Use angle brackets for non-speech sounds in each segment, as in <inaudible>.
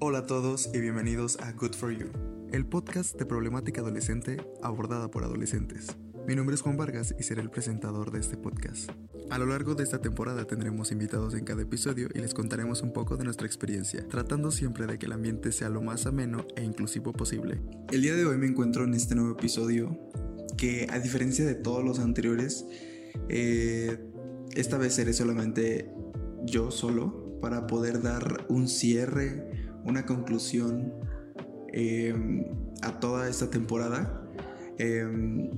Hola a todos y bienvenidos a Good for You, el podcast de problemática adolescente abordada por adolescentes. Mi nombre es Juan Vargas y seré el presentador de este podcast. A lo largo de esta temporada tendremos invitados en cada episodio y les contaremos un poco de nuestra experiencia, tratando siempre de que el ambiente sea lo más ameno e inclusivo posible. El día de hoy me encuentro en este nuevo episodio que a diferencia de todos los anteriores, eh, esta vez seré solamente yo solo para poder dar un cierre una conclusión em, a toda esta temporada. Em,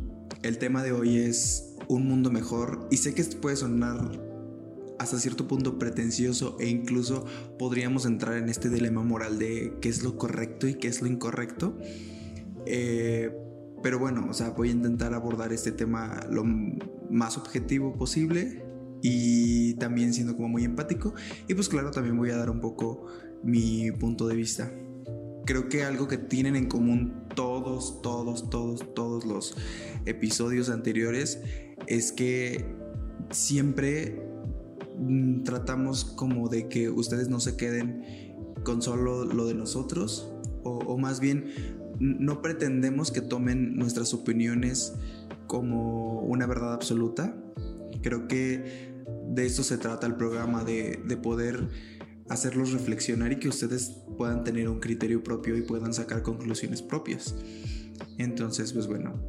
el tema de hoy es un mundo mejor y sé que esto puede sonar hasta cierto punto pretencioso e incluso podríamos entrar en este dilema moral de qué es lo correcto y qué es lo incorrecto. Eh, pero bueno, o sea, voy a intentar abordar este tema lo más objetivo posible y también siendo como muy empático. Y pues claro, también voy a dar un poco mi punto de vista. Creo que algo que tienen en común todos, todos, todos, todos los episodios anteriores es que siempre mm, tratamos como de que ustedes no se queden con solo lo de nosotros o, más bien no pretendemos que tomen nuestras opiniones como una verdad absoluta. Creo que de esto se trata el programa, de poder hacerlos reflexionar y que ustedes puedan tener un criterio propio y puedan sacar conclusiones propias. Entonces, pues bueno,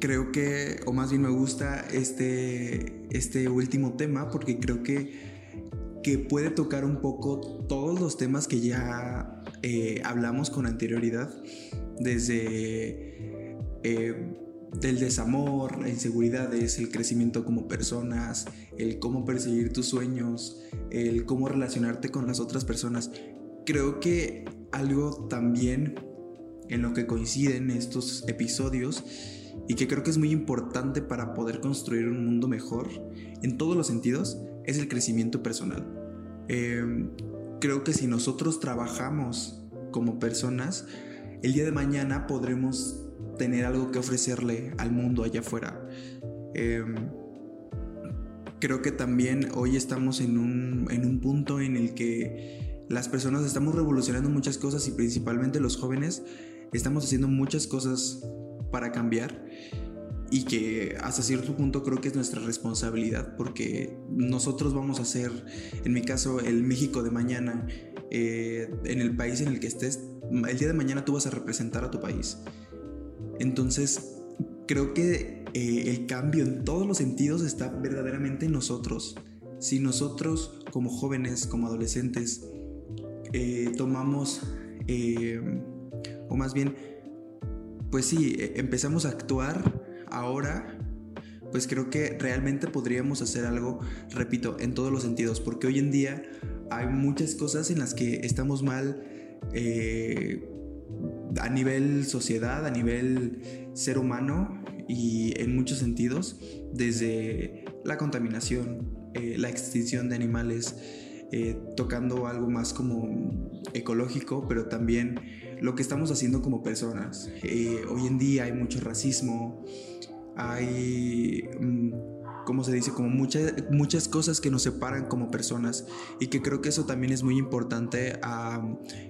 creo que, o más bien me gusta este, este último tema porque creo que, que puede tocar un poco todos los temas que ya eh, hablamos con anterioridad, desde... Eh, del desamor, la inseguridad es el crecimiento como personas, el cómo perseguir tus sueños, el cómo relacionarte con las otras personas. Creo que algo también en lo que coinciden estos episodios y que creo que es muy importante para poder construir un mundo mejor en todos los sentidos es el crecimiento personal. Em, creo que si nosotros trabajamos como personas, el día de mañana podremos tener algo que ofrecerle al mundo allá afuera. Em, creo que también hoy estamos en un, en un punto en el que las personas estamos revolucionando muchas cosas y principalmente los jóvenes estamos haciendo muchas cosas para cambiar y que hasta cierto punto creo que es nuestra responsabilidad porque nosotros vamos a ser, en mi caso, el México de mañana, eh, en el país en el que estés, el día de mañana tú vas a representar a tu país. Entonces, creo que eh, el cambio en todos los sentidos está verdaderamente en nosotros. Si nosotros como jóvenes, como adolescentes, eh, tomamos, eh, o más bien, pues sí, empezamos a actuar ahora, pues creo que realmente podríamos hacer algo, repito, en todos los sentidos, porque hoy en día hay muchas cosas en las que estamos mal a nivel sociedad, a nivel ser humano y en muchos sentidos, desde la contaminación, eh, la extinción de animales, eh, tocando algo más como ecológico, pero también lo que estamos haciendo como personas. Eh, hoy en día hay mucho racismo, hay... Mm, ¿cómo se dice? Como muchas, muchas cosas que nos separan como personas y que creo que eso también es muy importante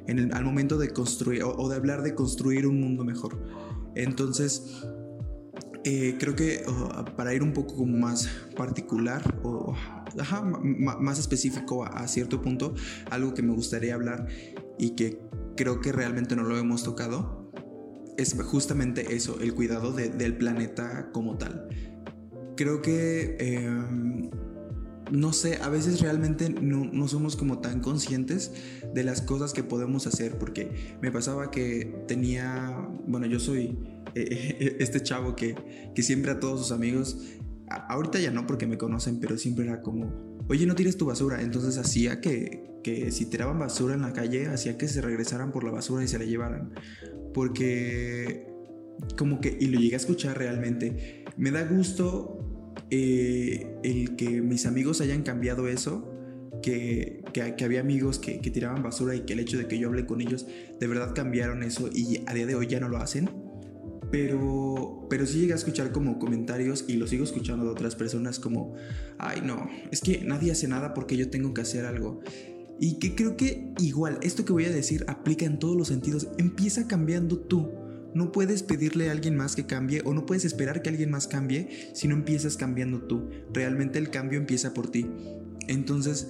en el, al momento de construir o, de hablar de construir un mundo mejor. Entonces, eh, creo que oh, para ir un poco como más particular o más específico a, cierto punto, algo que me gustaría hablar y que creo que realmente no lo hemos tocado, es justamente eso, el cuidado del planeta como tal creo que, em, no sé, a veces realmente no, somos como tan conscientes de las cosas que podemos hacer, porque me pasaba que tenía, bueno, yo soy eh, <laughs> este chavo que, que siempre a todos sus amigos, ahorita ya no porque me conocen, pero siempre era como, oye, no tires tu basura, entonces hacía que, que si tiraban basura en la calle, hacía que se regresaran por la basura y se la llevaran, porque como que, y lo llegué a escuchar realmente, me da gusto eh, el que mis amigos hayan cambiado eso, que, que, había amigos que, que, tiraban basura y que el hecho de que yo hablé con ellos, de verdad cambiaron eso y a día de hoy ya no lo hacen. Pero, pero sí llegué a escuchar como comentarios y lo sigo escuchando de otras personas como, ay no, es que nadie hace nada porque yo tengo que hacer algo. Y que creo que igual, esto que voy a decir aplica en todos los sentidos. Empieza cambiando tú. No puedes pedirle a alguien más que cambie o no puedes esperar que alguien más cambie si no empiezas cambiando tú. Realmente el cambio empieza por ti. Entonces,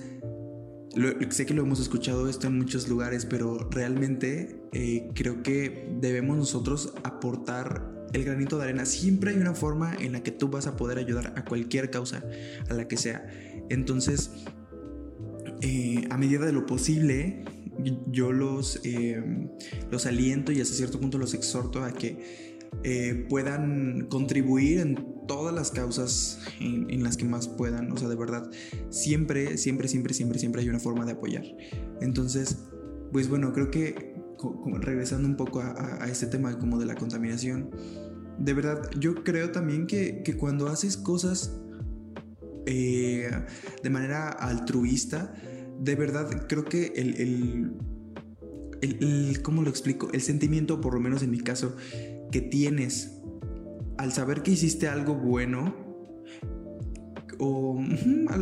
sé que lo hemos escuchado esto en muchos lugares, pero realmente eh, creo que debemos nosotros aportar el granito de arena. Siempre hay una forma en la que tú vas a poder ayudar a cualquier causa, a la que sea. Entonces, eh, a medida de lo posible, yo los, eh, los aliento y hasta cierto punto los exhorto a que eh, puedan contribuir en todas las causas en, las que más puedan. O sea, de verdad, siempre, siempre, siempre, siempre, siempre hay una forma de apoyar. Entonces, pues bueno, creo que regresando un poco a, a, este tema como de la contaminación, de verdad, yo creo también que, que cuando haces cosas eh, de manera altruista, de verdad creo que el, el, el, ¿cómo lo explico? El sentimiento, por lo menos en mi caso, que tienes al saber que hiciste algo bueno o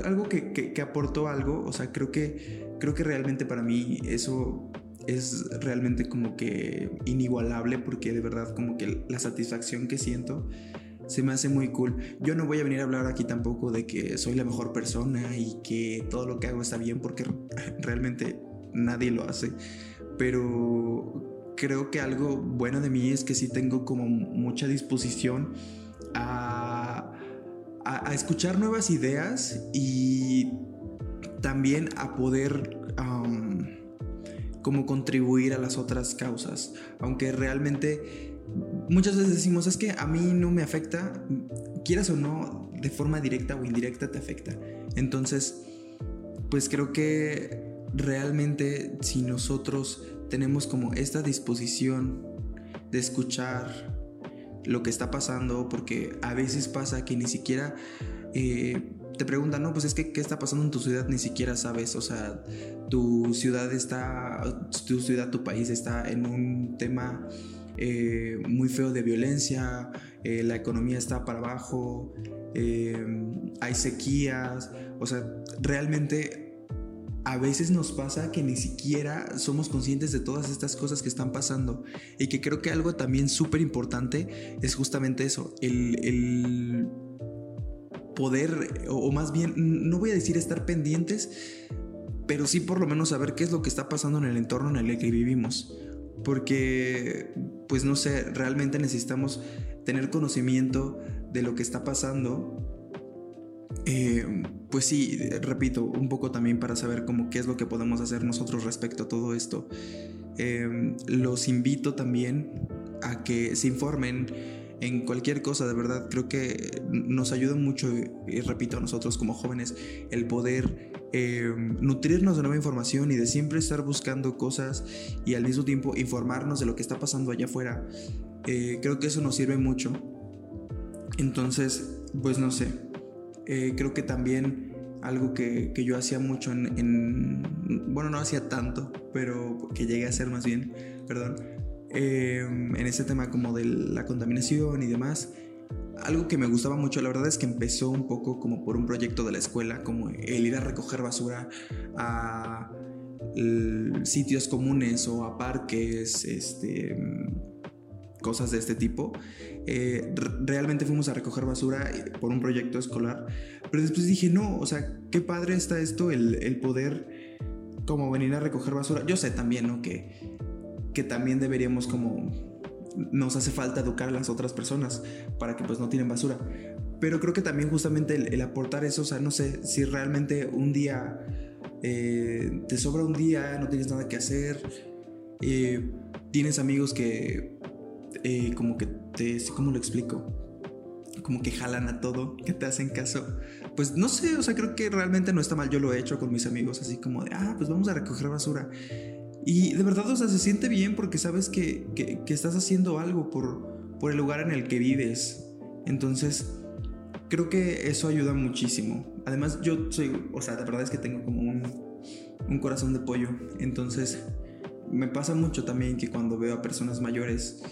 algo que, que, que, aportó algo, o sea, creo que, creo que realmente para mí eso es realmente como que inigualable porque de verdad como que la satisfacción que siento se me hace muy cool. Yo no voy a venir a hablar aquí tampoco de que soy la mejor persona y que todo lo que hago está bien porque <laughs> realmente nadie lo hace. Pero creo que algo bueno de mí es que sí tengo como mucha disposición a, a, escuchar nuevas ideas y también a poder como contribuir a las otras causas. Aunque realmente muchas veces decimos, es que a mí no me afecta, quieras o no, de forma directa o indirecta te afecta. Entonces, pues creo que realmente si nosotros tenemos como esta disposición de escuchar lo que está pasando, porque a veces pasa que ni siquiera eh, te preguntan, no, pues es que, ¿qué está pasando en tu ciudad? Ni siquiera sabes, o sea, tu ciudad está, tu ciudad, tu país está en un tema eh, muy feo de violencia, eh, la economía está para abajo, eh, hay sequías, o sea, realmente a veces nos pasa que ni siquiera somos conscientes de todas estas cosas que están pasando. Y que creo que algo también súper importante es justamente eso, el, el poder, o más bien, no voy a decir estar pendientes, pero sí por lo menos saber qué es lo que está pasando en el entorno en el que vivimos porque, pues no sé, realmente necesitamos tener conocimiento de lo que está pasando. Eh, pues sí, repito, un poco también para saber cómo qué es lo que podemos hacer nosotros respecto a todo esto. Eh, los invito también a que se informen en cualquier cosa, de verdad, creo que nos ayuda mucho, y repito, a nosotros como jóvenes, el poder eh, nutrirnos de nueva información y de siempre estar buscando cosas y al mismo tiempo informarnos de lo que está pasando allá afuera. Eh, creo que eso nos sirve mucho. Entonces, pues no sé, eh, creo que también algo que, que yo hacía mucho en, en, bueno, no hacía tanto, pero que llegué a hacer más bien, perdón, en ese tema como de la contaminación y demás, algo que me gustaba mucho, la verdad es que empezó un poco como por un proyecto de la escuela, como el ir a recoger basura a sitios comunes o a parques, este, cosas de este tipo. Eh, realmente fuimos a recoger basura por un proyecto escolar, pero después dije, no, o sea, qué padre está esto, el, el poder como venir a recoger basura. Yo sé también, ¿no? Que, que también deberíamos como nos hace falta educar a las otras personas para que pues no tienen basura. Pero creo que también justamente el, aportar eso, o sea, no sé, si realmente un día eh, te sobra un día, no tienes nada que hacer, eh, tienes amigos que eh, como que te, ¿cómo lo explico? Como que jalan a todo, que te hacen caso. Pues no sé, o sea, creo que realmente no está mal. Yo lo he hecho con mis amigos, así como de, ah, pues vamos a recoger basura. Y de verdad, o sea, se siente bien porque sabes que, que, estás haciendo algo por, por el lugar en el que vives. Entonces, creo que eso ayuda muchísimo. Además, yo soy, o sea, la verdad es que tengo como un, un corazón de pollo. Entonces, me pasa mucho también que cuando veo a personas mayores,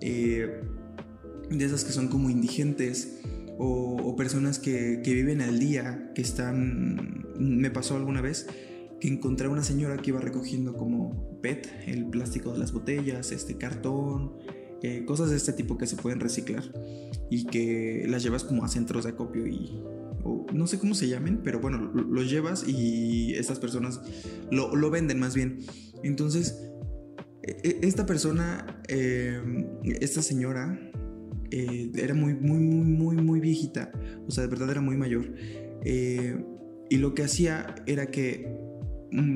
eh, de esas que son como indigentes, o, o personas que, que, viven al día, que están, me pasó alguna vez, que encontré a una señora que iba recogiendo como PET, el plástico de las botellas, este cartón, eh, cosas de este tipo que se pueden reciclar y que las llevas como a centros de acopio y no sé cómo se llamen, pero bueno, los llevas y estas personas lo, lo venden más bien. Entonces, e, e, esta persona, em, esta señora, eh, era muy, muy, muy, muy, muy viejita, o sea, de verdad era muy mayor. Eh, y lo que hacía era que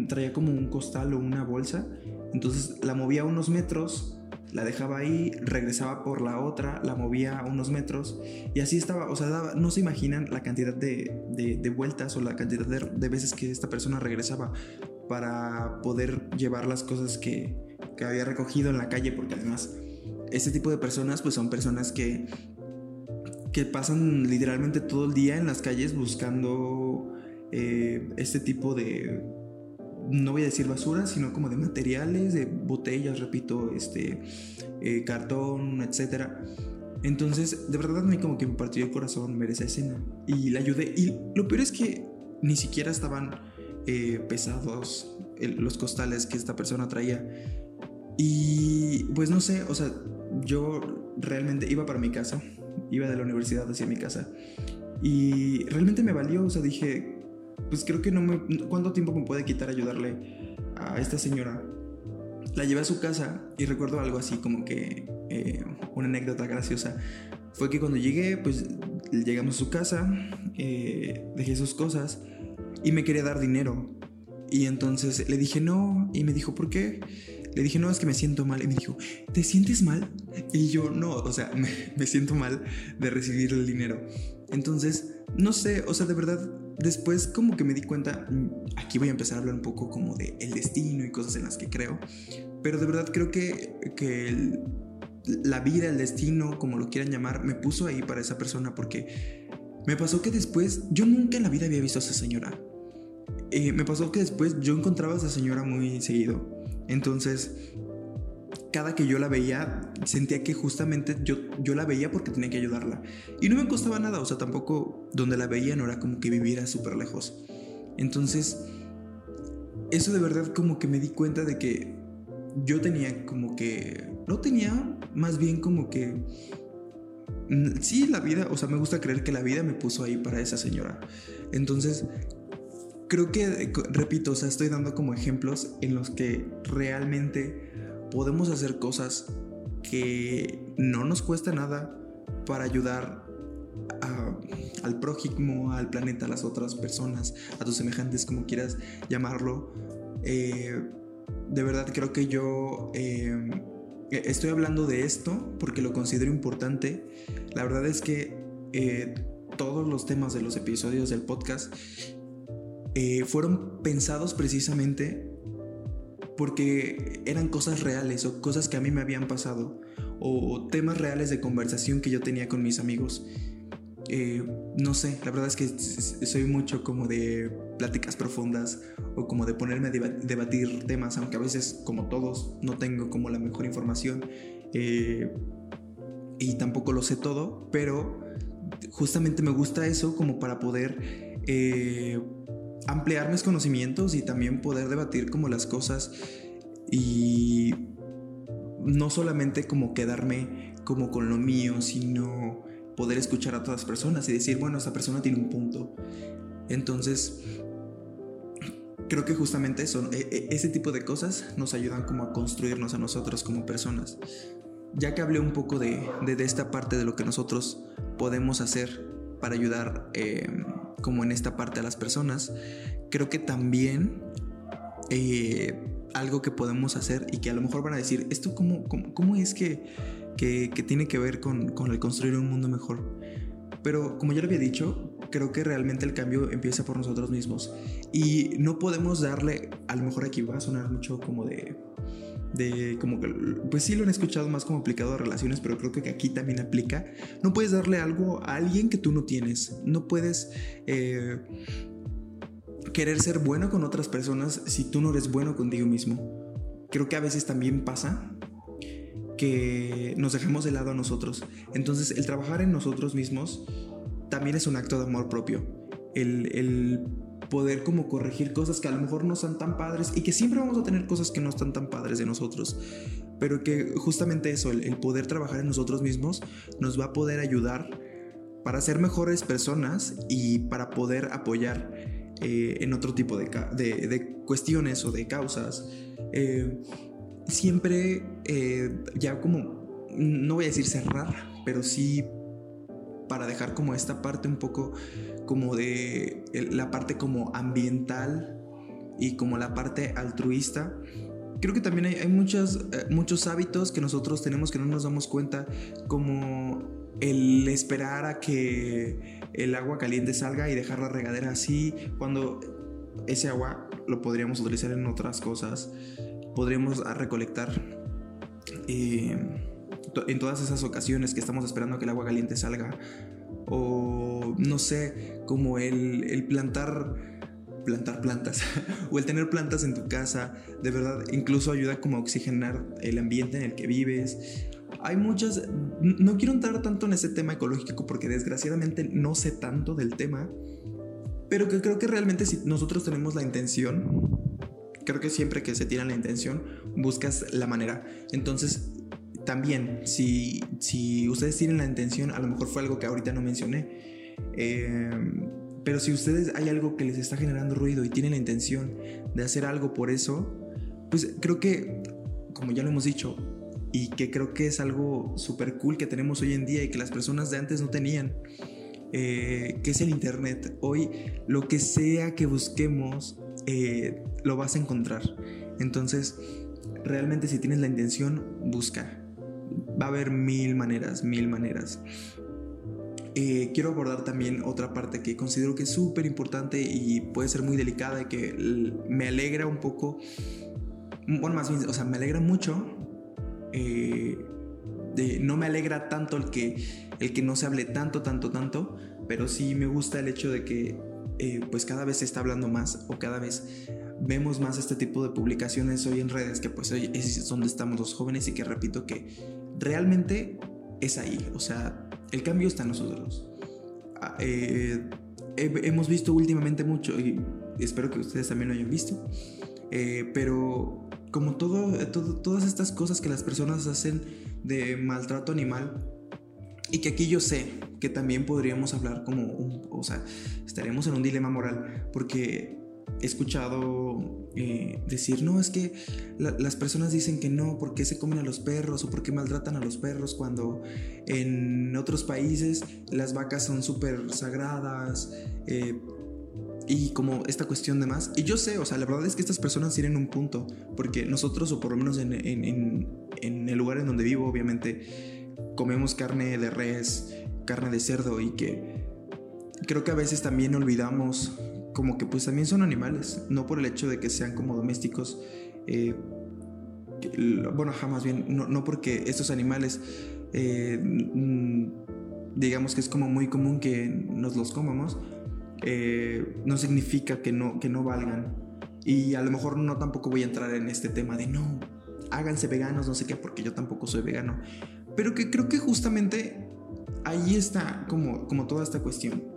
traía como un costal o una bolsa, entonces la movía unos metros la dejaba ahí, regresaba por la otra, la movía unos metros y así estaba, o sea, no se imaginan la cantidad de, vueltas o la cantidad de, veces que esta persona regresaba para poder llevar las cosas que, que había recogido en la calle, porque además este tipo de personas pues son personas que, que pasan literalmente todo el día en las calles buscando eh, este tipo de no voy a decir basura, sino como de materiales, de botellas, repito, este, eh, cartón, etc. Entonces, de verdad a mí como que me partió el corazón ver esa escena y la ayudé. Y lo peor es que ni siquiera estaban eh, pesados los costales que esta persona traía. Y pues no sé, o sea, yo realmente iba para mi casa, iba de la universidad hacia mi casa. Y realmente me valió, o sea, dije, pues creo que no me... ¿Cuánto tiempo me puede quitar ayudarle a esta señora? La llevé a su casa y recuerdo algo así como que eh, una anécdota graciosa. Fue que cuando llegué, pues llegamos a su casa, eh, dejé sus cosas y me quería dar dinero. Y entonces le dije no y me dijo, ¿por qué? Le dije, no, es que me siento mal. Y me dijo, ¿te sientes mal? Y yo, no, o sea, <laughs> me, me siento mal de recibir el dinero. Entonces, no sé, o sea, de verdad, después como que me di cuenta, mm, aquí voy a empezar a hablar un poco como de el destino y cosas en las que creo, pero de verdad creo que, que la vida, el destino, como lo quieran llamar, me puso ahí para esa persona porque me pasó que después, yo nunca en la vida había visto a esa señora. Eh, me pasó que después yo encontraba a esa señora muy seguido. Entonces, cada que yo la veía, sentía que justamente yo, yo la veía porque tenía que ayudarla. Y no me costaba nada, o sea, tampoco donde la veía no era como que viviera súper lejos. Entonces, eso de verdad como que me di cuenta de que yo tenía como que... No tenía, más bien como que... Mm, sí, la vida, o sea, me gusta creer que la vida me puso ahí para esa señora. Entonces, creo que, repito, o sea, estoy dando como ejemplos en los que realmente podemos hacer cosas que no nos cuesta nada para ayudar al prójimo, al planeta, a las otras personas, a tus semejantes, como quieras llamarlo. Eh, de verdad creo que yo eh, estoy hablando de esto porque lo considero importante. La verdad es que eh, todos los temas de los episodios del podcast fueron pensados precisamente porque eran cosas reales o cosas que a mí me habían pasado o temas reales de conversación que yo tenía con mis amigos. Eh, no sé, la verdad es que soy mucho como de pláticas profundas o como de ponerme a debatir temas, aunque a veces, como todos, no tengo como la mejor información eh, y tampoco lo sé todo, pero justamente me gusta eso como para poder eh, ampliar mis conocimientos y también poder debatir como las cosas y no solamente como quedarme como con lo mío, sino poder escuchar a todas las personas y decir, bueno, esta persona tiene un punto. Entonces, creo que justamente eso, e, e, ese tipo de cosas nos ayudan como a construirnos a nosotros como personas. Ya que hablé un poco de, de, esta parte de lo que nosotros podemos hacer para ayudar eh, como en esta parte a las personas, creo que también eh, algo que podemos hacer y que a lo mejor van a decir, ¿esto cómo, cómo, es que, que, tiene que ver con, con el construir un mundo mejor? Pero como ya lo había dicho, creo que realmente el cambio empieza por nosotros mismos. Y no podemos darle, a lo mejor aquí va a sonar mucho como de de como que, pues sí lo han escuchado más como aplicado a relaciones, pero creo que aquí también aplica. No puedes darle algo a alguien que tú no tienes. No puedes eh, querer ser bueno con otras personas si tú no eres bueno contigo mismo. Creo que a veces también pasa que nos dejamos de lado a nosotros. Entonces el trabajar en nosotros mismos también es un acto de amor propio. El, el poder como corregir cosas que a lo mejor no son tan padres y que siempre vamos a tener cosas que no están tan padres de nosotros, pero que justamente eso, el, poder trabajar en nosotros mismos nos va a poder ayudar para ser mejores personas y para poder apoyar eh, en otro tipo de, de, cuestiones o de causas. Eh, siempre eh, ya como, no voy a decir cerrar, pero sí para dejar como esta parte un poco como de la parte como ambiental y como la parte altruista. Creo que también hay, muchos, eh, muchos hábitos que nosotros tenemos que no nos damos cuenta, como el esperar a que el agua caliente salga y dejar la regadera así, cuando ese agua lo podríamos utilizar en otras cosas, podríamos recolectar. Eh, en todas esas ocasiones que estamos esperando que el agua caliente salga. O no sé, como el, plantar plantar plantas <laughs> o el tener plantas en tu casa, de verdad, incluso ayuda como a oxigenar el ambiente en el que vives. Hay muchas, no quiero entrar tanto en ese tema ecológico porque desgraciadamente no sé tanto del tema, pero que creo que realmente si nosotros tenemos la intención, creo que siempre que se tiene la intención, buscas la manera. Entonces, también, si, si ustedes tienen la intención, a lo mejor fue algo que ahorita no mencioné, eh, pero si ustedes hay algo que les está generando ruido y tienen la intención de hacer algo por eso, pues creo que, como ya lo hemos dicho, y que creo que es algo súper cool que tenemos hoy en día y que las personas de antes no tenían, eh, que es el Internet. Hoy lo que sea que busquemos, eh, lo vas a encontrar. Entonces, realmente si tienes la intención, busca va a haber mil maneras, mil maneras. Eh, quiero abordar también otra parte que considero que es súper importante y puede ser muy delicada y que me alegra un poco, bueno, más bien, o sea, me alegra mucho. Eh, no me alegra tanto el que, el que no se hable tanto, tanto, tanto, pero sí me gusta el hecho de que eh, pues cada vez se está hablando más o cada vez vemos más este tipo de publicaciones hoy en redes que pues hoy es donde estamos los jóvenes y que repito que realmente es ahí, o sea, el cambio está en nosotros. Ah, eh, hemos visto últimamente mucho, y espero que ustedes también lo hayan visto, eh, pero como todo, todas estas cosas que las personas hacen de maltrato animal, y que aquí yo sé que también podríamos hablar como, o sea, estaríamos en un dilema moral, porque he escuchado eh, decir, no, es que las personas dicen que no, porque se comen a los perros o porque maltratan a los perros cuando en otros países las vacas son súper sagradas eh, y como esta cuestión de más. Y yo sé, o sea, la verdad es que estas personas tienen un punto, porque nosotros, o por lo menos en, en el lugar en donde vivo, obviamente, comemos carne de res, carne de cerdo y que creo que a veces también olvidamos como que pues también son animales, no por el hecho de que sean como domésticos. Eh, bueno, jamás bien, no, porque estos animales, eh, mm, digamos que es como muy común que nos los comamos, eh, no significa que no, que no valgan. Y a lo mejor no tampoco voy a entrar en este tema de no, háganse veganos, no sé qué, porque yo tampoco soy vegano. Pero que creo que justamente ahí está como, como toda esta cuestión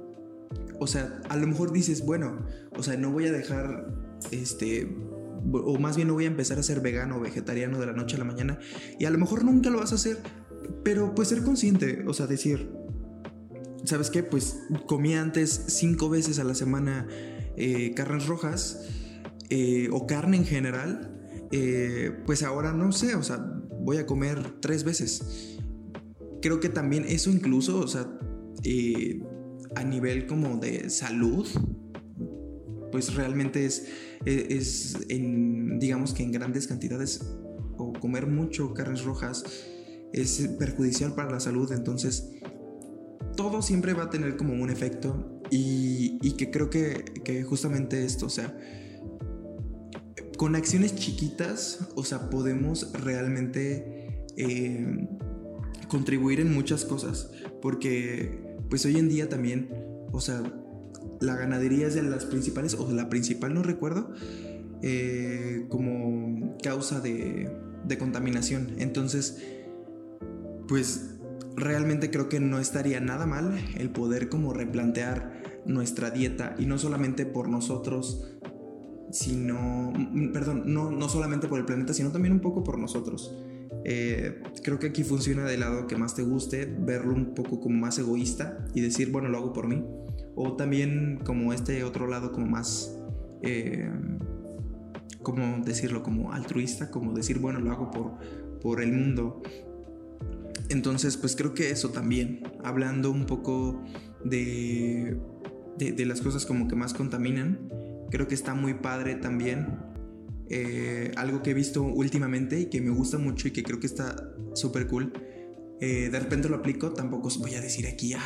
o sea, a lo mejor dices, bueno, o sea, no voy a dejar, este, o más bien no voy a empezar a ser vegano o vegetariano de la noche a la mañana, y a lo mejor nunca lo vas a hacer, pero pues ser consciente, o sea, decir, ¿sabes qué? Pues comí antes cinco veces a la semana eh, carnes rojas, eh, o carne en general, eh, pues ahora no sé, o sea, voy a comer tres veces. Creo que también eso incluso, o sea, a nivel como de salud, pues realmente es, es, en, digamos que en grandes cantidades o comer mucho carnes rojas es perjudicial para la salud, entonces todo siempre va a tener como un efecto y, y que creo que, que, justamente esto, o sea, con acciones chiquitas, o sea, podemos realmente eh, contribuir en muchas cosas, porque pues hoy en día también, o sea, la ganadería es de las principales, o la principal no recuerdo, eh, como causa de, de contaminación. Entonces, pues realmente creo que no estaría nada mal el poder como replantear nuestra dieta y no solamente por nosotros, sino, perdón, no, no solamente por el planeta, sino también un poco por nosotros. Eh, creo que aquí funciona del lado que más te guste, verlo un poco como más egoísta y decir, bueno, lo hago por mí. O también como este otro lado como más, eh, como decirlo, como altruista, como decir, bueno, lo hago por, por el mundo. Entonces, pues creo que eso también, hablando un poco de, de, las cosas como que más contaminan, creo que está muy padre también. Eh, algo que he visto últimamente y que me gusta mucho y que creo que está súper cool. Eh, de repente lo aplico, tampoco os voy a decir aquí, ah,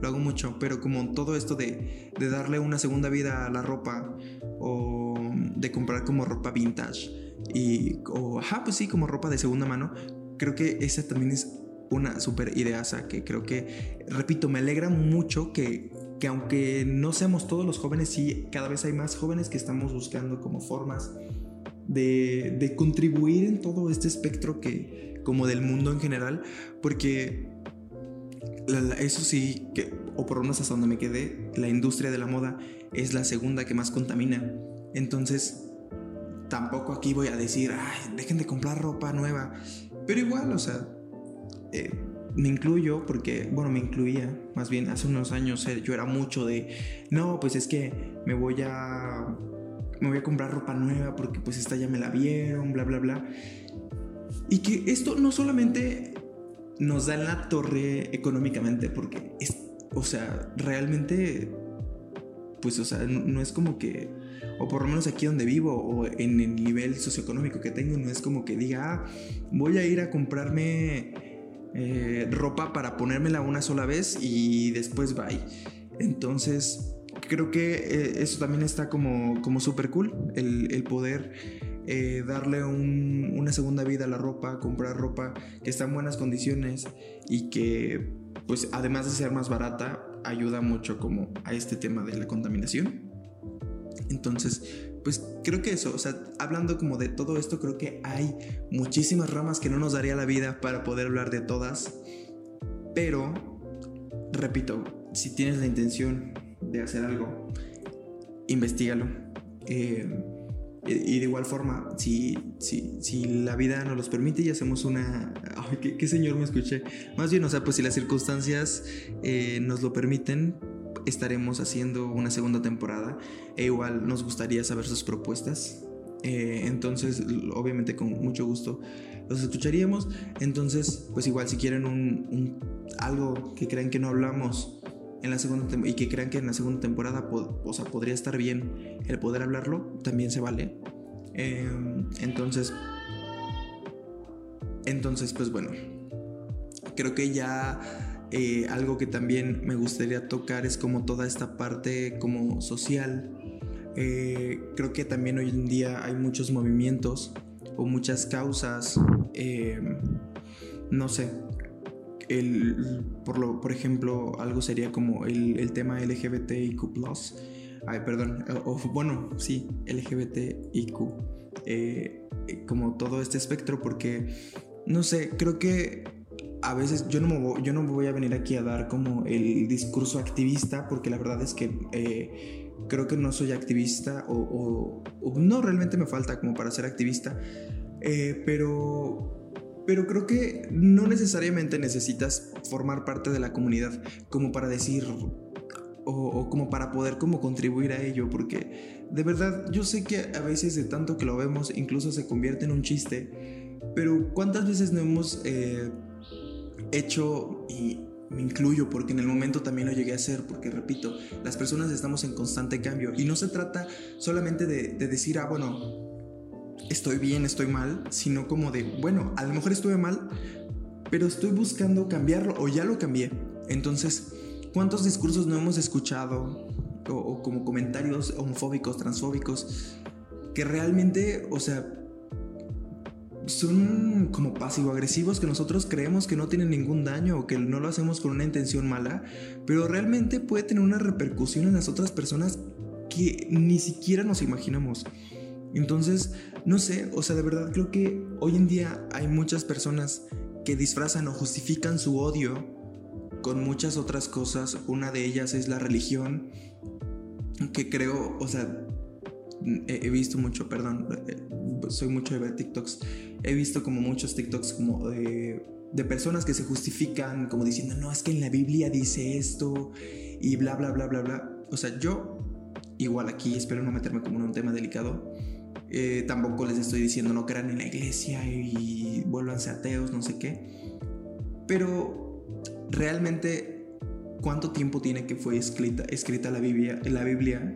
lo hago mucho, pero como todo esto de, de darle una segunda vida a la ropa o de comprar como ropa vintage y, o, ajá, pues sí, como ropa de segunda mano, creo que esa también es una super ideaza que creo que, repito, me alegra mucho que, que aunque no seamos todos los jóvenes, sí, cada vez hay más jóvenes que estamos buscando como formas de, de contribuir en todo este espectro que, como del mundo en general, porque eso sí, que, o por lo menos hasta donde me quedé, la industria de la moda es la segunda que más contamina. Entonces, tampoco aquí voy a decir, ay, dejen de comprar ropa nueva. Pero igual, o sea, eh, me incluyo porque, bueno, me incluía, más bien hace unos años eh, yo era mucho de, no, pues es que me voy a, me voy a comprar ropa nueva porque pues esta ya me la vieron, bla, bla, bla. Y que esto no solamente nos da en la torre económicamente, porque es, o sea, realmente, pues, o sea, no es como que o por lo menos aquí donde vivo, o en el nivel socioeconómico que tengo, no es como que diga, ah, voy a ir a comprarme eh, ropa para ponérmela una sola vez y después bye. Entonces, creo que eh, eso también está como, como súper cool, el, poder eh, darle una segunda vida a la ropa, comprar ropa que está en buenas condiciones y que, pues, además de ser más barata, ayuda mucho como a este tema de la contaminación. Entonces, pues creo que eso, o sea, hablando como de todo esto, creo que hay muchísimas ramas que no nos daría la vida para poder hablar de todas. Pero, repito, si tienes la intención de hacer algo, investigalo. Eh, y de igual forma, si, si, si, la vida nos los permite y hacemos una... <laughs> Ay, ¿qué, señor me escuché? Más bien, o sea, pues si las circunstancias eh, nos lo permiten, estaremos haciendo una segunda temporada e igual nos gustaría saber sus propuestas. Eh, entonces, obviamente con mucho gusto los escucharíamos. Entonces, pues igual si quieren un, algo que crean que no hablamos en la segunda y que crean que en la segunda temporada o sea, podría estar bien el poder hablarlo, también se vale. Eh, entonces, entonces, pues bueno, creo que ya eh, algo que también me gustaría tocar es como toda esta parte como social. Eh, creo que también hoy en día hay muchos movimientos o muchas causas, eh, no sé, el, por, lo, por ejemplo, algo sería como el, tema LGBTIQ. Ay, perdón, o, bueno, sí, LGBTIQ. como todo este espectro, porque, no sé, creo que a veces yo no, me voy, yo no voy a venir aquí a dar como el discurso activista, porque la verdad es que eh, creo que no soy activista o, no realmente me falta como para ser activista, eh, pero, pero creo que no necesariamente necesitas formar parte de la comunidad como para decir o, o, como para poder como contribuir a ello, porque de verdad yo sé que a veces de tanto que lo vemos incluso se convierte en un chiste, pero ¿cuántas veces no hemos eh, hecho y me incluyo porque en el momento también lo llegué a hacer, porque repito, las personas estamos en constante cambio y no se trata solamente de, decir, ah, bueno, estoy bien, estoy mal, sino como de, bueno, a lo mejor estuve mal, pero estoy buscando cambiarlo o ya lo cambié. Entonces, ¿cuántos discursos no hemos escuchado o, o como comentarios homofóbicos, transfóbicos, que realmente, o sea, son como pasivo-agresivos que nosotros creemos que no tienen ningún daño o que no lo hacemos con una intención mala, pero realmente puede tener una repercusión en las otras personas que ni siquiera nos imaginamos. Entonces, no sé, o sea, de verdad creo que hoy en día hay muchas personas que disfrazan o justifican su odio con muchas otras cosas. Una de ellas es la religión, que creo, o sea, he, visto mucho, perdón, eh, soy mucho de ver TikToks, he visto como muchos TikToks como de, de personas que se justifican como diciendo, no, es que en la Biblia dice esto y bla, bla, bla, bla, bla. O sea, yo igual aquí espero no meterme como en un tema delicado. Eh, tampoco les estoy diciendo no crean en la iglesia y vuélvanse ateos, no sé qué. Pero realmente, ¿cuánto tiempo tiene que fue escrita, escrita la, Biblia, la Biblia?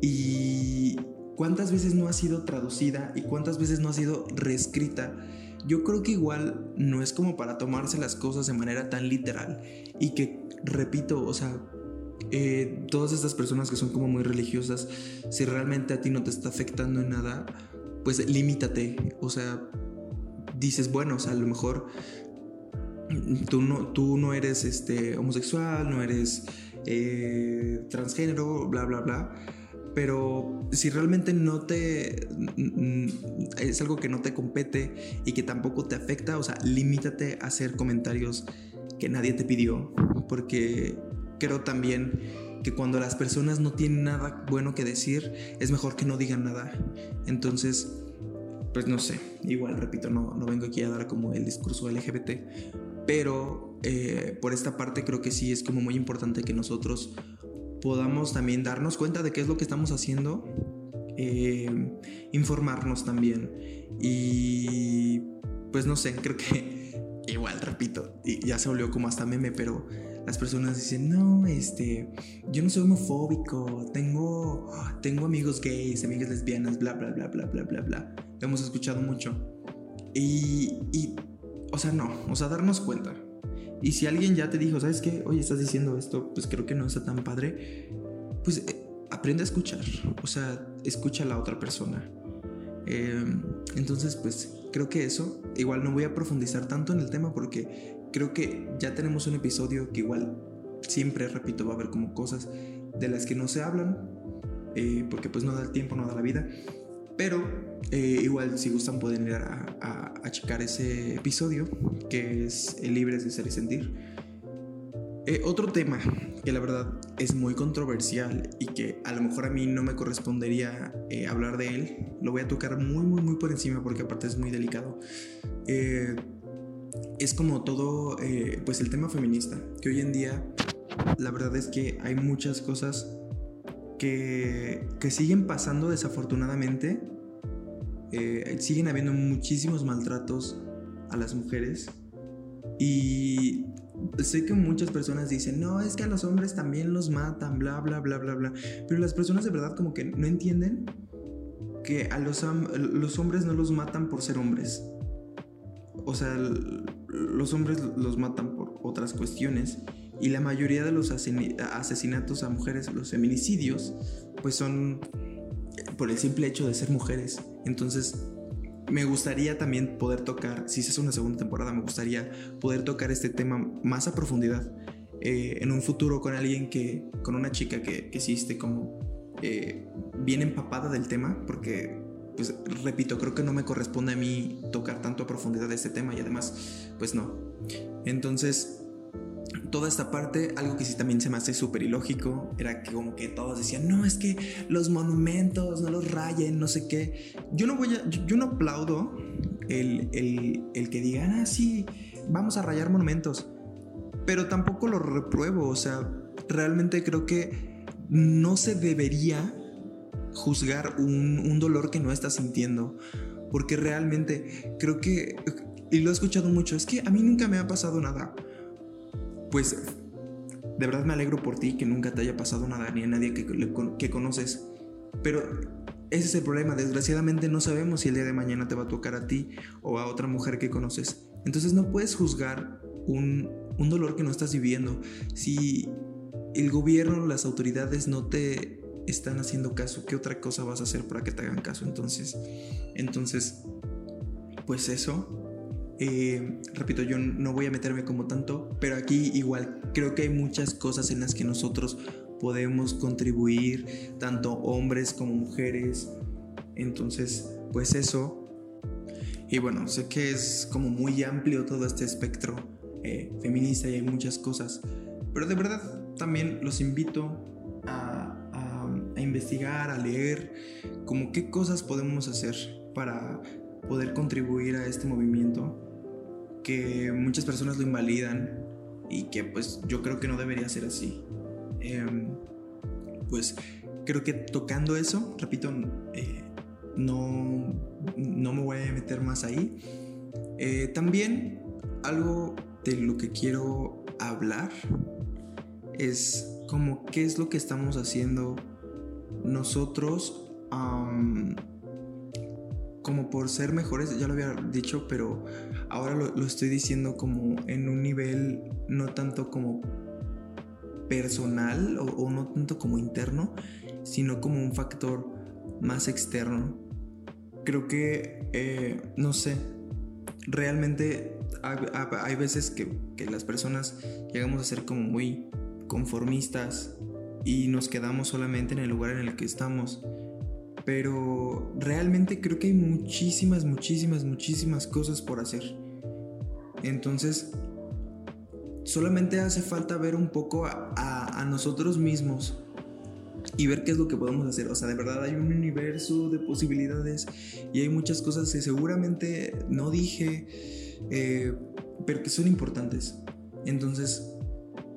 Y cuántas veces no ha sido traducida y cuántas veces no ha sido reescrita. Yo creo que igual no es como para tomarse las cosas de manera tan literal y que, repito, o sea, eh, todas estas personas que son como muy religiosas, si realmente a ti no te está afectando en nada, pues limítate. O sea, dices, bueno, o sea, a lo mejor tú no, tú no eres este, homosexual, no eres eh, transgénero, bla, bla, bla. Pero si realmente no te... es algo que no te compete y que tampoco te afecta, o sea, limítate a hacer comentarios que nadie te pidió. Porque creo también que cuando las personas no tienen nada bueno que decir, es mejor que no digan nada. Entonces, pues no sé, igual repito, no, no vengo aquí a dar como el discurso LGBT, pero eh, por esta parte creo que sí es como muy importante que nosotros podamos también darnos cuenta de qué es lo que estamos haciendo, eh, informarnos también y pues no sé, creo que <laughs> igual repito, ya se volvió como hasta meme, pero las personas dicen, no, este, yo no soy homofóbico, tengo, tengo amigos gays, amigas lesbianas, bla, bla, bla, bla, bla, bla, bla. Lo hemos escuchado mucho. Y, y, o sea, no, o sea, darnos cuenta. Y si alguien ya te dijo, ¿sabes qué? Oye, estás diciendo esto, pues creo que no está tan padre, pues eh, aprende a escuchar, o sea, escucha a la otra persona. Em, entonces, pues creo que eso, igual no voy a profundizar tanto en el tema porque creo que ya tenemos un episodio que igual siempre, repito, va a haber como cosas de las que no se hablan, eh, porque pues no da el tiempo, no da la vida. Pero eh, igual si gustan pueden ir a, a, checar ese episodio, que es Libres de Ser y Sentir. Eh, otro tema que la verdad es muy controversial y que a lo mejor a mí no me correspondería hablar de él, lo voy a tocar muy, muy, muy por encima porque aparte es muy delicado. Eh, es como todo, eh, pues el tema feminista, que hoy en día la verdad es que hay muchas cosas que, que siguen pasando desafortunadamente, eh, siguen habiendo muchísimos maltratos a las mujeres. Y sé que muchas personas dicen, no, es que a los hombres también los matan, bla, bla, bla, bla, bla, pero las personas de verdad como que no entienden que a los, los hombres no los matan por ser hombres. O sea, los hombres los matan por otras cuestiones. Y la mayoría de los asesinatos a mujeres, los feminicidios, pues son por el simple hecho de ser mujeres. Entonces, me gustaría también poder tocar, si se hace una segunda temporada, me gustaría poder tocar este tema más a profundidad eh, en un futuro con alguien que, con una chica que, que sí esté como eh, bien empapada del tema, porque pues repito, creo que no me corresponde a mí tocar tanto a profundidad de este tema y además, pues no. Entonces, toda esta parte, algo que sí también se me hace súper ilógico, era que como que todos decían, no, es que los monumentos no los rayen, no sé qué. Yo no voy a, yo, no aplaudo el, el que digan, ah, sí, vamos a rayar monumentos, pero tampoco lo repruebo, o sea, realmente creo que no se debería juzgar un, dolor que no estás sintiendo. Porque realmente creo que, y lo he escuchado mucho, es que a mí nunca me ha pasado nada. Pues de verdad me alegro por ti que nunca te haya pasado nada ni a nadie que, que conoces. Pero ese es el problema, desgraciadamente no sabemos si el día de mañana te va a tocar a ti o a otra mujer que conoces. Entonces no puedes juzgar un, un dolor que no estás viviendo. Si el gobierno, las autoridades no te están haciendo caso, ¿qué otra cosa vas a hacer para que te hagan caso? Entonces, entonces, pues eso. Eh, repito, yo no voy a meterme como tanto, pero aquí igual creo que hay muchas cosas en las que nosotros podemos contribuir, tanto hombres como mujeres. Entonces, pues eso. Y bueno, sé que es como muy amplio todo este espectro eh, feminista y hay muchas cosas, Pero de verdad también los invito a, a investigar, a leer, como qué cosas podemos hacer para poder contribuir a este movimiento que muchas personas lo invalidan y que pues yo creo que no debería ser así. Em, pues creo que tocando eso, repito, eh, no, no me voy a meter más ahí. Eh, también algo de lo que quiero hablar es como qué es lo que estamos haciendo nosotros como por ser mejores, ya lo había dicho, pero ahora lo, estoy diciendo como en un nivel no tanto como personal o, no tanto como interno, sino como un factor más externo. Creo que, eh, no sé, realmente hay, veces que, que las personas llegamos a ser como muy conformistas y nos quedamos solamente en el lugar en el que estamos pero realmente creo que hay muchísimas, muchísimas, muchísimas cosas por hacer. Entonces, solamente hace falta ver un poco a, nosotros mismos y ver qué es lo que podemos hacer. O sea, de verdad hay un universo de posibilidades y hay muchas cosas que seguramente no dije, eh, pero que son importantes. Entonces,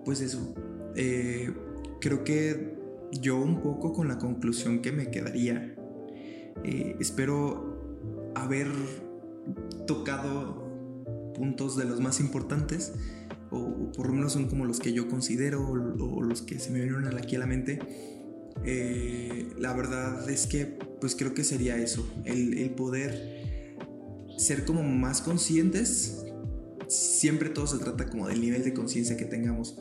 pues eso. Eh, creo que yo un poco con la conclusión que me quedaría eh, espero haber tocado puntos de los más importantes, o, por lo menos son como los que yo considero, o, los que se me vinieron aquí a la mente. Eh, la verdad es que, pues creo que sería eso, el, el poder ser como más conscientes. Siempre todo se trata como del nivel de conciencia que tengamos.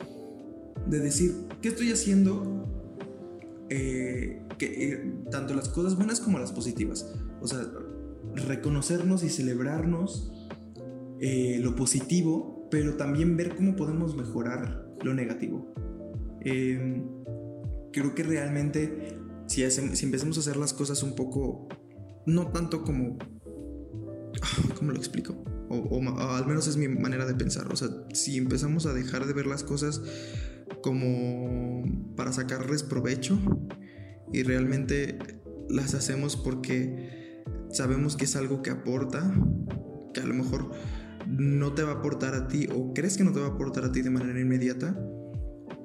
De decir, ¿qué estoy haciendo? Eh, que, eh, tanto las cosas buenas como las positivas. O sea, reconocernos y celebrarnos eh, lo positivo, pero también ver cómo podemos mejorar lo negativo. Em, creo que realmente si, empezamos a hacer las cosas un poco, no tanto como... <sighs> ¿Cómo lo explico? O, al menos es mi manera de pensar. O sea, si empezamos a dejar de ver las cosas como para sacarles provecho y realmente las hacemos porque sabemos que es algo que aporta, que a lo mejor no te va a aportar a ti o crees que no te va a aportar a ti de manera inmediata.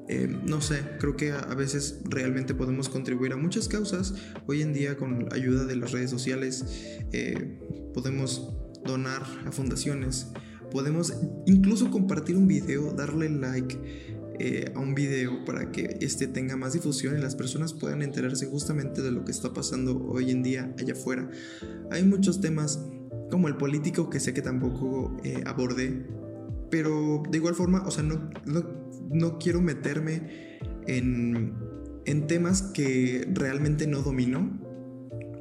Eh, no sé, creo que a, veces realmente podemos contribuir a muchas causas. Hoy en día con ayuda de las redes sociales eh, podemos donar a fundaciones, podemos incluso compartir un video, darle like, eh, a un video para que este tenga más difusión y las personas puedan enterarse justamente de lo que está pasando hoy en día allá afuera. Hay muchos temas como el político que sé que tampoco eh, abordé, pero de igual forma, o sea, no, no, quiero meterme en, en, temas que realmente no domino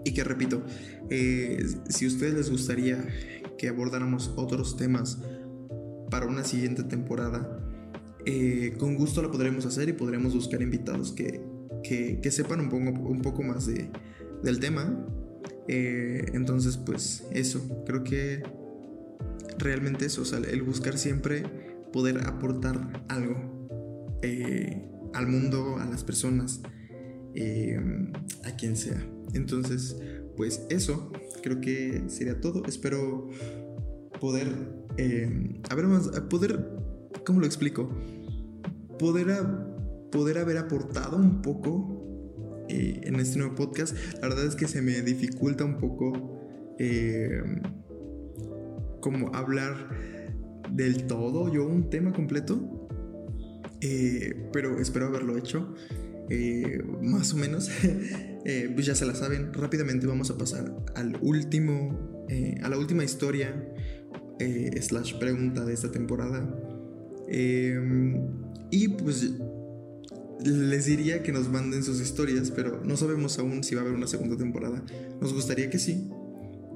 y que repito, eh, si a ustedes les gustaría que abordáramos otros temas para una siguiente temporada, eh, con gusto lo podremos hacer y podremos buscar invitados que, que, sepan un poco, un poco más de, del tema. Eh, entonces, pues eso, creo que realmente eso, o sea, el buscar siempre poder aportar algo eh, al mundo, a las personas, a quien sea. Entonces, pues eso, creo que sería todo. Espero poder, a ver más, poder, ¿cómo lo explico? Poder, poder haber aportado un poco eh, en este nuevo podcast. La verdad es que se me dificulta un poco eh, como hablar del todo, yo un tema completo, eh, pero espero haberlo hecho. más o menos, <laughs> pues ya se la saben. Rápidamente vamos a pasar al último, a la última historia slash pregunta de esta temporada. Y pues les diría que nos manden sus historias, pero no sabemos aún si va a haber una segunda temporada. Nos gustaría que sí,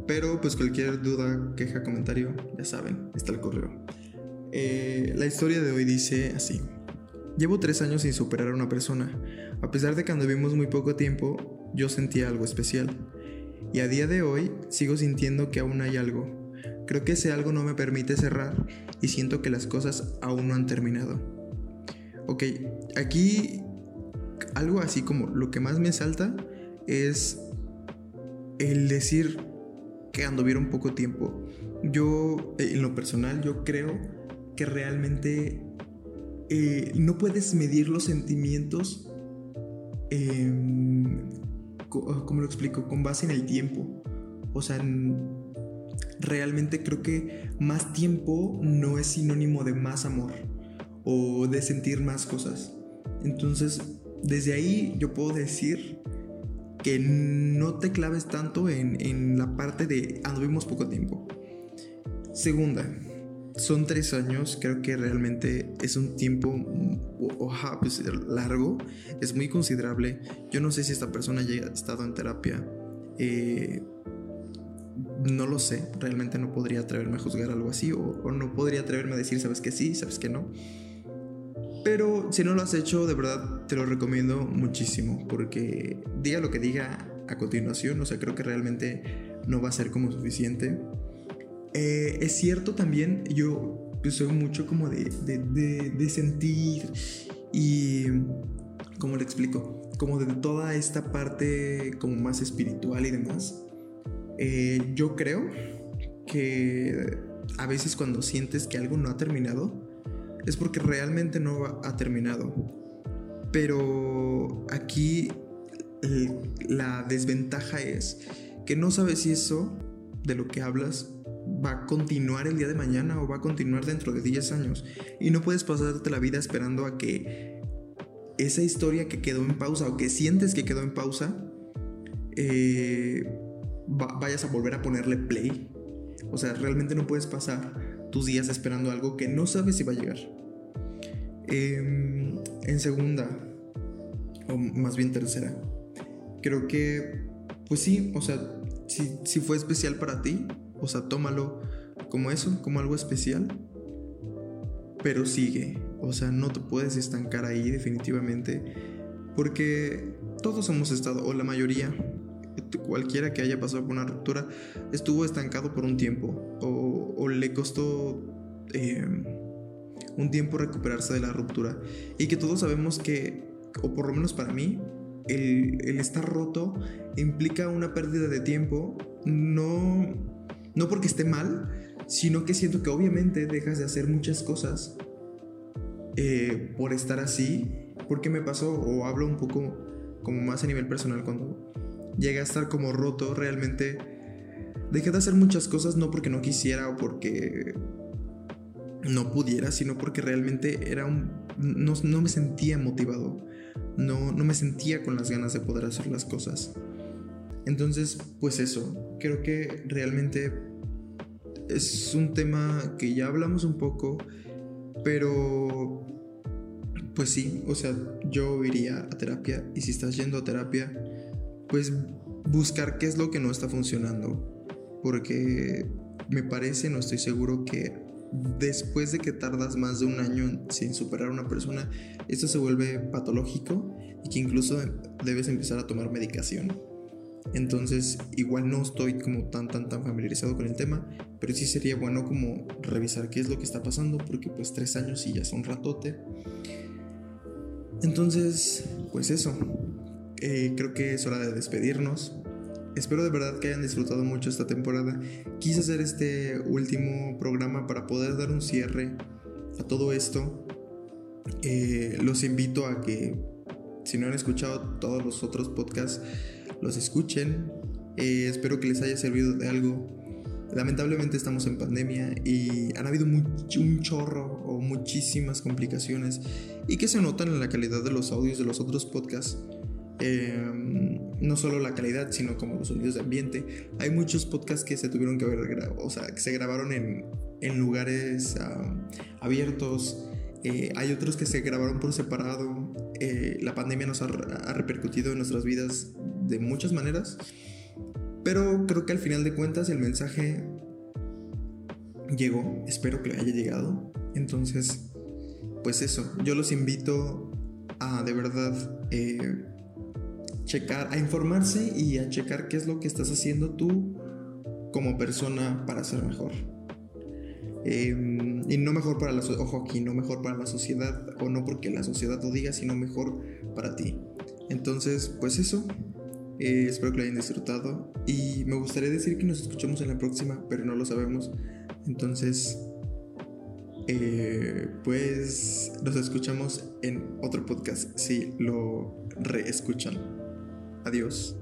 pero pues cualquier duda, queja, comentario, ya saben, está el correo. Eh, la historia de hoy dice así. Llevo tres años sin superar a una persona. A pesar de que anduvimos muy poco tiempo, yo sentía algo especial. Y a día de hoy sigo sintiendo que aún hay algo. Creo que ese algo no me permite cerrar y siento que las cosas aún no han terminado. Ok, aquí algo así como lo que más me salta es el decir que anduvieron poco tiempo. Yo, eh, en lo personal, yo creo que realmente eh, no puedes medir los sentimientos, em, ¿cómo lo explico? Con base en el tiempo. O sea, realmente creo que más tiempo no es sinónimo de más amor o de sentir más cosas. Entonces, desde ahí yo puedo decir que no te claves tanto en, en la parte de anduvimos poco tiempo. Segunda, son tres años, creo que realmente es un tiempo oja, pues, largo, es muy considerable. Yo no sé si esta persona haya estado en terapia. Eh, no lo sé, realmente no podría atreverme a juzgar algo así o, o, no podría atreverme a decir, sabes que sí, sabes que no. Pero si no lo has hecho, de verdad te lo recomiendo muchísimo porque diga lo que diga a continuación, o sea, creo que realmente no va a ser como suficiente. Eh, es cierto también, yo pues, soy mucho como de, de, de, sentir y, ¿cómo le explico? Como de toda esta parte como más espiritual y demás. Eh, yo creo que a veces cuando sientes que algo no ha terminado, es porque realmente no ha terminado. Pero aquí la desventaja es que no sabes si eso de lo que hablas va a continuar el día de mañana o va a continuar dentro de 10 años. Y no puedes pasarte la vida esperando a que esa historia que quedó en pausa o que sientes que quedó en pausa, eh, vayas a volver a ponerle play. O sea, realmente no puedes pasar tus días esperando algo que no sabes si va a llegar. Em, en segunda, o más bien tercera, creo que, pues sí, o sea, si, si fue especial para ti, o sea, tómalo como eso, como algo especial, pero sigue, o sea, no te puedes estancar ahí definitivamente, porque todos hemos estado, o la mayoría, cualquiera que haya pasado por una ruptura, estuvo estancado por un tiempo, o, le costó... Eh, un tiempo recuperarse de la ruptura. Y que todos sabemos que, o por lo menos para mí, el, el estar roto implica una pérdida de tiempo, no, no porque esté mal, sino que siento que obviamente dejas de hacer muchas cosas eh, por estar así. Porque me pasó, o hablo un poco como más a nivel personal, cuando llegué a estar como roto, realmente dejé de hacer muchas cosas no porque no quisiera o porque no pudiera, sino porque realmente era un... No, no me sentía motivado, no, no me sentía con las ganas de poder hacer las cosas. Entonces, pues eso, creo que realmente es un tema que ya hablamos un poco, pero pues sí, o sea, yo iría a terapia y si estás yendo a terapia, pues buscar qué es lo que no está funcionando, porque me parece, no estoy seguro que después de que tardas más de un año sin superar a una persona, esto se vuelve patológico y que incluso debes empezar a tomar medicación. Entonces, igual no estoy como tan, tan, tan familiarizado con el tema, pero sí sería bueno como revisar qué es lo que está pasando, porque pues tres años y ya son ratote. Entonces, pues eso, eh, creo que es hora de despedirnos. Espero de verdad que hayan disfrutado mucho esta temporada. Quise hacer este último programa para poder dar un cierre a todo esto. Eh, los invito a que, si no han escuchado todos los otros podcasts, los escuchen. Eh, espero que les haya servido de algo. Lamentablemente estamos en pandemia y han habido un chorro o muchísimas complicaciones y que se notan en la calidad de los audios de los otros podcasts. Em, no solo la calidad, sino como los sonidos de ambiente. Hay muchos podcasts que se tuvieron que ver, o sea, que se grabaron en, en lugares abiertos. Eh, hay otros que se grabaron por separado. Eh, la pandemia nos ha, repercutido en nuestras vidas de muchas maneras. Pero creo que al final de cuentas el mensaje llegó. Espero que haya llegado. Entonces, pues eso. Yo los invito a de verdad eh, checar, a informarse y a checar qué es lo que estás haciendo tú como persona para ser mejor. Em, y no mejor para la ojo aquí, no mejor para la sociedad o no porque la sociedad lo diga, sino mejor para ti. Entonces, pues eso. Eh, espero que lo hayan disfrutado y me gustaría decir que nos escuchamos en la próxima, pero no lo sabemos. Entonces, eh, pues nos escuchamos en otro podcast si lo reescuchan. Adiós.